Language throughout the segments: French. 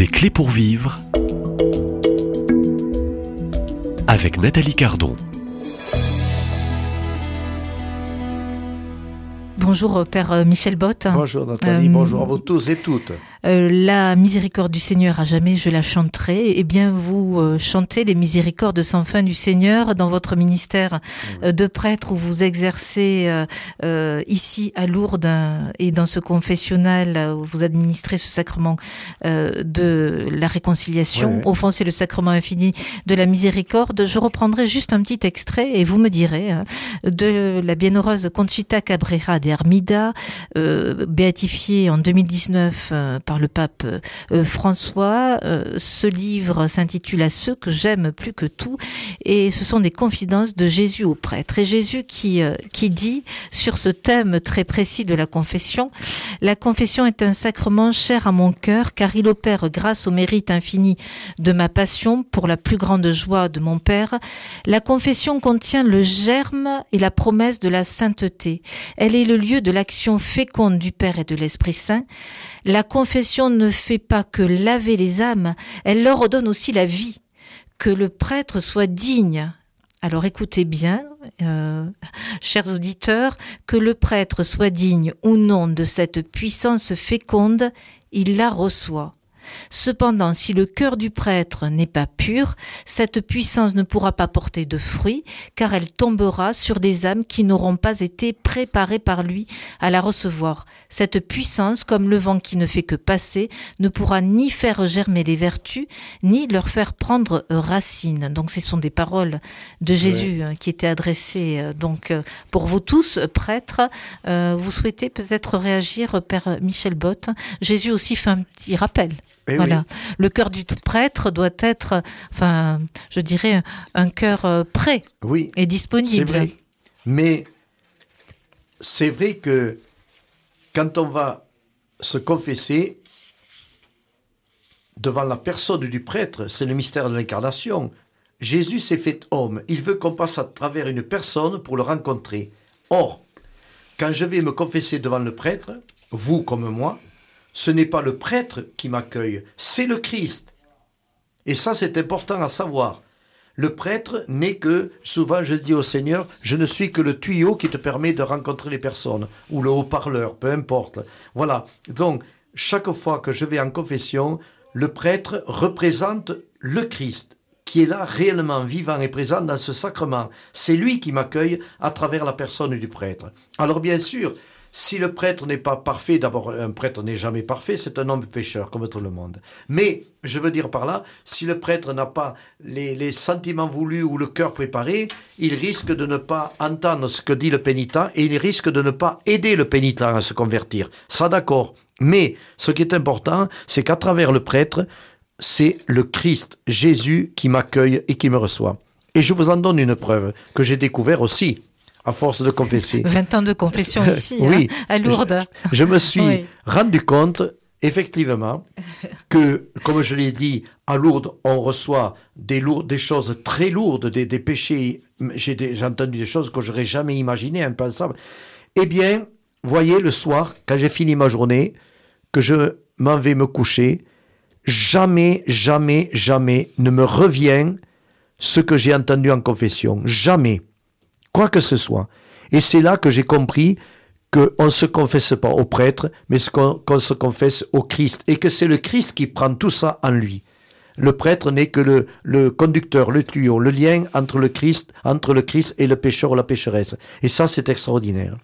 Des clés pour vivre avec Nathalie Cardon. Bonjour Père Michel Bott. Bonjour Nathalie, Euh, bonjour à vous tous et toutes. Euh, la miséricorde du Seigneur à jamais, je la chanterai. Eh bien, vous euh, chantez les miséricordes sans fin du Seigneur dans votre ministère euh, de prêtre où vous exercez euh, euh, ici à Lourdes euh, et dans ce confessionnal où vous administrez ce sacrement euh, de la réconciliation. Ouais, ouais. Au fond, c'est le sacrement infini de la miséricorde. Je reprendrai juste un petit extrait et vous me direz hein, de la bienheureuse Conchita Cabrera de Armida, euh, béatifiée en 2019 euh, par le pape euh, François. Euh, ce livre s'intitule À ceux que j'aime plus que tout et ce sont des confidences de Jésus au prêtre. Et Jésus qui, euh, qui dit sur ce thème très précis de la confession, la confession est un sacrement cher à mon cœur car il opère grâce au mérite infini de ma passion pour la plus grande joie de mon Père. La confession contient le germe et la promesse de la sainteté. Elle est le lieu de l'action féconde du Père et de l'Esprit Saint. La confession ne fait pas que laver les âmes, elle leur donne aussi la vie. Que le prêtre soit digne. Alors écoutez bien, euh, chers auditeurs, que le prêtre soit digne ou non de cette puissance féconde, il la reçoit. Cependant, si le cœur du prêtre n'est pas pur, cette puissance ne pourra pas porter de fruits, car elle tombera sur des âmes qui n'auront pas été préparées par lui à la recevoir. Cette puissance, comme le vent qui ne fait que passer, ne pourra ni faire germer les vertus, ni leur faire prendre racine. Donc, ce sont des paroles de Jésus euh, qui étaient adressées euh, donc euh, pour vous tous, euh, prêtres. Euh, vous souhaitez peut-être réagir, Père Michel Bott. Jésus aussi fait un petit rappel. Eh voilà. Le cœur du prêtre doit être, enfin, je dirais, un cœur euh, prêt Oui, et disponible. vrai. Mais c'est vrai que quand on va se confesser devant la personne du prêtre, c'est le mystère de l'incarnation. Jésus s'est fait homme. Il veut qu'on passe à travers une personne pour le rencontrer. Or, quand je vais me confesser devant le prêtre, vous comme moi, ce n'est pas le prêtre qui m'accueille, c'est le Christ. Et ça, c'est important à savoir. Le prêtre n'est que, souvent je dis au Seigneur, je ne suis que le tuyau qui te permet de rencontrer les personnes, ou le haut-parleur, peu importe. Voilà. Donc, chaque fois que je vais en confession, le prêtre représente le Christ, qui est là réellement vivant et présent dans ce sacrement. C'est lui qui m'accueille à travers la personne du prêtre. Alors bien sûr, si le prêtre n'est pas parfait, d'abord un prêtre n'est jamais parfait, c'est un homme pécheur comme tout le monde. Mais je veux dire par là, si le prêtre n'a pas les, sentiments voulus ou le cœur préparé, il risque de ne pas entendre ce que dit le pénitent et il risque de ne pas aider le pénitent à se convertir. Ça d'accord. Mais ce qui est important, c'est qu'à travers le prêtre, c'est le Christ, Jésus, qui m'accueille et qui me reçoit. Et je vous en donne une preuve que j'ai découvert aussi, à force de confesser. 20 ans de confession ici, Oui. hein, à Lourdes. Je me suis Oui. rendu compte, effectivement, que, comme je l'ai dit, à Lourdes, on reçoit des, lourdes, des choses très lourdes, des, des péchés. J'ai entendu des choses que j'aurais jamais imaginées, impensables. Eh bien, voyez, le soir, quand j'ai fini ma journée, que je m'en vais me coucher, jamais, jamais, jamais ne me revient ce que j'ai entendu en confession. Jamais. Quoi que ce soit. Et c'est là que j'ai compris qu'on ne se confesse pas au prêtre, mais qu'on se confesse au Christ. Et que c'est le Christ qui prend tout ça en lui. Le prêtre n'est que le, le conducteur, le tuyau, le lien entre le Christ, entre le Christ et le pécheur ou la pécheresse. Et ça, c'est extraordinaire.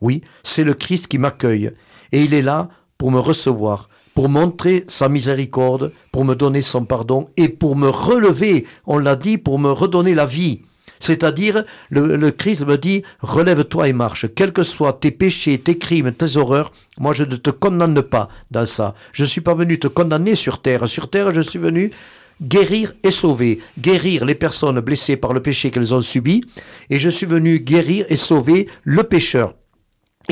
Oui, c'est le Christ qui m'accueille. Et il est là pour me recevoir, pour montrer sa miséricorde, pour me donner son pardon et pour me relever, on l'a dit, pour me redonner la vie. C'est-à-dire, le, le Christ me dit, relève-toi et marche. Quels que soient tes péchés, tes crimes, tes horreurs, moi je ne te condamne pas dans ça. Je suis pas venu te condamner sur terre. Sur terre, je suis venu guérir et sauver. Guérir les personnes blessées par le péché qu'elles ont subi. Et je suis venu guérir et sauver le pécheur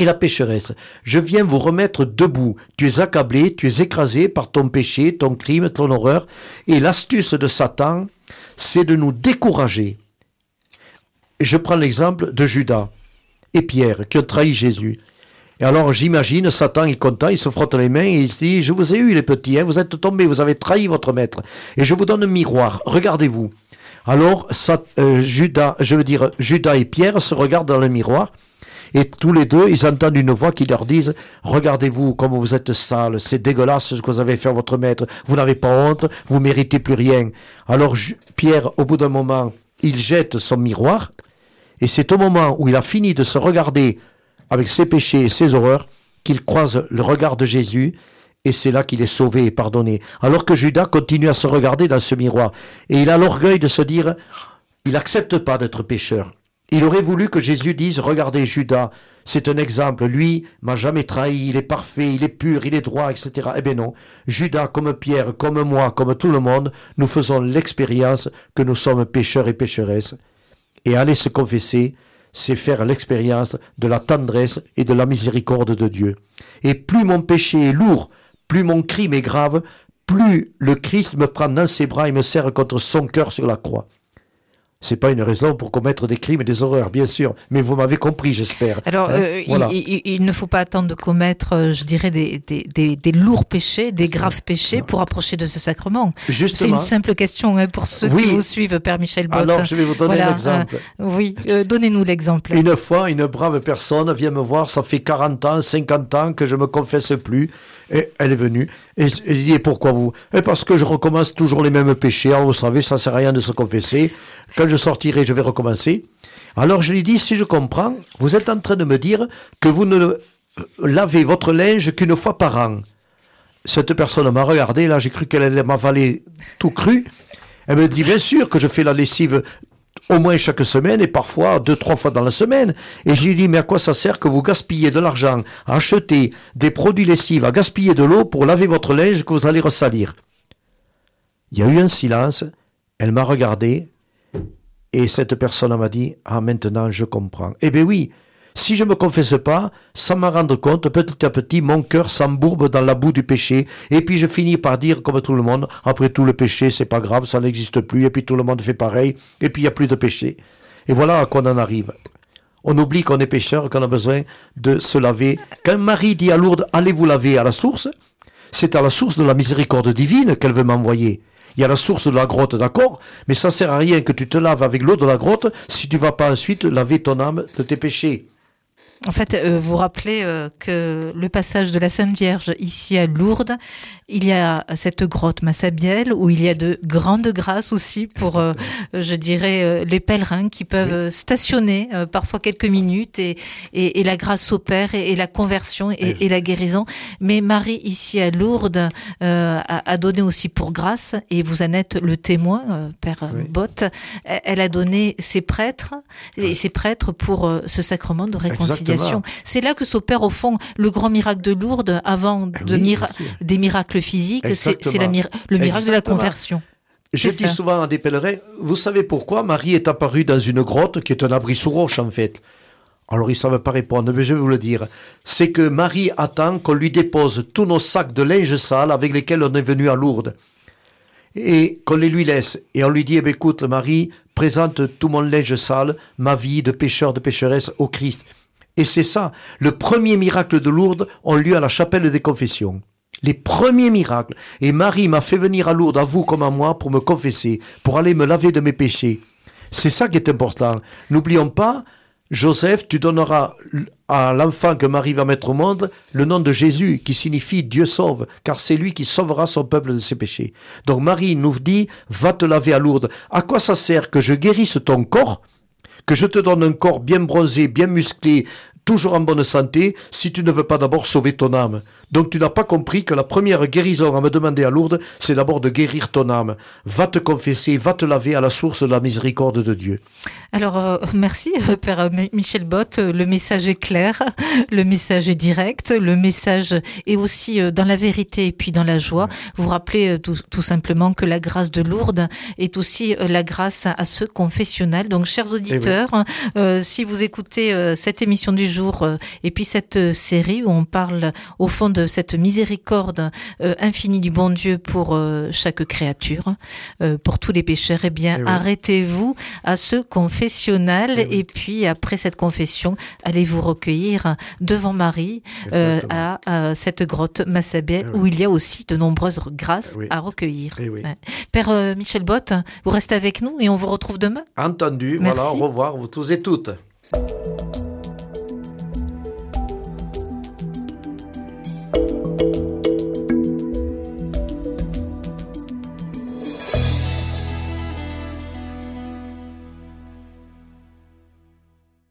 et la pécheresse. Je viens vous remettre debout. Tu es accablé, tu es écrasé par ton péché, ton crime, ton horreur. Et l'astuce de Satan, c'est de nous décourager. Je prends l'exemple de Judas et Pierre qui ont trahi Jésus. Et alors j'imagine, Satan est content, il se frotte les mains et il se dit, je vous ai eu les petits, hein, vous êtes tombés, vous avez trahi votre maître. Et je vous donne un miroir, regardez-vous. Alors euh, je veux dire, Judas et Pierre se regardent dans le miroir. Et tous les deux, ils entendent une voix qui leur dit Regardez-vous comme vous êtes sale, c'est dégueulasse ce que vous avez fait à votre maître, vous n'avez pas honte, vous méritez plus rien. Alors Pierre, au bout d'un moment, il jette son miroir, et c'est au moment où il a fini de se regarder avec ses péchés et ses horreurs qu'il croise le regard de Jésus, et c'est là qu'il est sauvé et pardonné. Alors que Judas continue à se regarder dans ce miroir, et il a l'orgueil de se dire il n'accepte pas d'être pécheur. Il aurait voulu que Jésus dise, regardez Judas, c'est un exemple, lui m'a jamais trahi, il est parfait, il est pur, il est droit, etc. Eh bien non, Judas, comme Pierre, comme moi, comme tout le monde, nous faisons l'expérience que nous sommes pécheurs et pécheresses. Et aller se confesser, c'est faire l'expérience de la tendresse et de la miséricorde de Dieu. Et plus mon péché est lourd, plus mon crime est grave, plus le Christ me prend dans ses bras et me serre contre son cœur sur la croix c'est pas une raison pour commettre des crimes et des horreurs, bien sûr. Mais vous m'avez compris, j'espère. Alors, hein, euh, il, ne faut pas attendre de commettre, euh, je dirais, des, des, des, lourds péchés, des graves péchés pour approcher de ce sacrement. C'est une simple question hein, pour ceux qui vous suivent, Père Michel Bott. Alors, je vais vous donner l'exemple. Euh, oui, donnez-nous l'exemple. Une fois, une brave personne vient me voir, ça fait 40 ans, 50 ans que je me confesse plus. Et elle est venue. Et je dit, pourquoi vous? Et parce que je recommence toujours les mêmes péchés. Alors, vous savez, ça sert à rien de se confesser. Quand je sortirai, je vais recommencer. Alors je lui dis, si je comprends, vous êtes en train de me dire que vous ne lavez votre linge qu'une fois par an. Cette personne m'a regardé, là j'ai cru qu'elle allait m'avaler tout cru. Elle me dit, bien sûr que je fais la lessive au moins chaque semaine et parfois deux, trois fois dans la semaine. Et je lui dis, mais à quoi ça sert que vous gaspillez de l'argent à acheter des produits lessives, à gaspiller de l'eau pour laver votre linge que vous allez ressalir? Il y a eu un silence. Elle m'a regardé et cette personne m'a dit, ah maintenant je comprends. Eh bien oui, si je ne me confesse pas, sans m'en rendre compte, petit à petit, mon cœur s'embourbe dans la boue du péché, et puis je finis par dire, comme tout le monde, après tout le péché, c'est pas grave, ça n'existe plus, et puis tout le monde fait pareil, et puis il n'y a plus de péché. Et voilà à quoi on en arrive. On oublie qu'on est pécheur, qu'on a besoin de se laver. Quand Marie dit à Lourdes, allez vous laver à la source, c'est à la source de la miséricorde divine qu'elle veut m'envoyer. Il y a la source de la grotte, d'accord, mais ça sert à rien que tu te laves avec l'eau de la grotte si tu vas pas ensuite laver ton âme de tes péchés. En fait, euh, vous rappelez euh, que le passage de la Sainte Vierge ici à Lourdes, il y a cette grotte Massabielle où il y a de grandes grâces aussi pour, euh, je dirais, les pèlerins qui peuvent stationner parfois quelques minutes et, et, la grâce opère et, et la conversion et, la guérison. Mais Marie ici à Lourdes a, donné aussi pour grâce et vous en êtes le témoin, Père Bott. Elle a donné ses prêtres et ses prêtres pour ce sacrement de réconciliation. C'est là que s'opère au fond le grand miracle de Lourdes avant ah de des miracles physiques. C'est le miracle de la conversion. Je dis souvent à des pèlerins, vous savez pourquoi Marie est apparue dans une grotte qui est un abri sous roche en fait? Alors ils ne savent pas répondre, mais je vais vous le dire. C'est que Marie attend qu'on lui dépose tous nos sacs de linge sale avec lesquels on est venu à Lourdes. Et qu'on les lui laisse. Et on lui dit, eh ben, écoute Marie, présente tout mon linge sale, ma vie de pécheur, de pécheresse au Christ. Et c'est ça, le premier miracle de Lourdes ont lieu à la chapelle des confessions. Les premiers miracles. Et Marie m'a fait venir à Lourdes, à vous comme à moi, pour me confesser, pour aller me laver de mes péchés. C'est ça qui est important. N'oublions pas, Joseph, tu donneras à l'enfant que Marie va mettre au monde le nom de Jésus, qui signifie Dieu sauve, car c'est lui qui sauvera son peuple de ses péchés. Donc Marie nous dit, va te laver à Lourdes. À quoi ça sert que je guérisse ton corps que je te donne un corps bien bronzé, bien musclé, toujours en bonne santé, si tu ne veux pas d'abord sauver ton âme. Donc tu n'as pas compris que la première guérison à me demander à Lourdes, c'est d'abord de guérir ton âme. Va te confesser, va te laver à la source de la miséricorde de Dieu. Alors euh, merci euh, Père Michel Bott, le message est clair, le message est direct, le message est aussi euh, dans la vérité et puis dans la joie. Vous rappelez tout, simplement que la grâce de Lourdes est aussi la grâce à ce confessionnal. Donc chers auditeurs, si vous écoutez cette émission du jours, euh, et puis cette euh, série où on parle au fond de cette miséricorde euh, infinie du bon Dieu pour chaque créature, pour tous les pécheurs, eh bien, Eh oui. arrêtez-vous à ce confessionnal, Eh oui. et puis après cette confession, allez vous recueillir devant Marie euh, à, à cette grotte Massabé, Eh oui. où il y a aussi de nombreuses grâces à recueillir. Père euh, Michel Bott, vous restez avec nous et on vous retrouve demain. Entendu, Merci. voilà, au revoir, vous tous et toutes.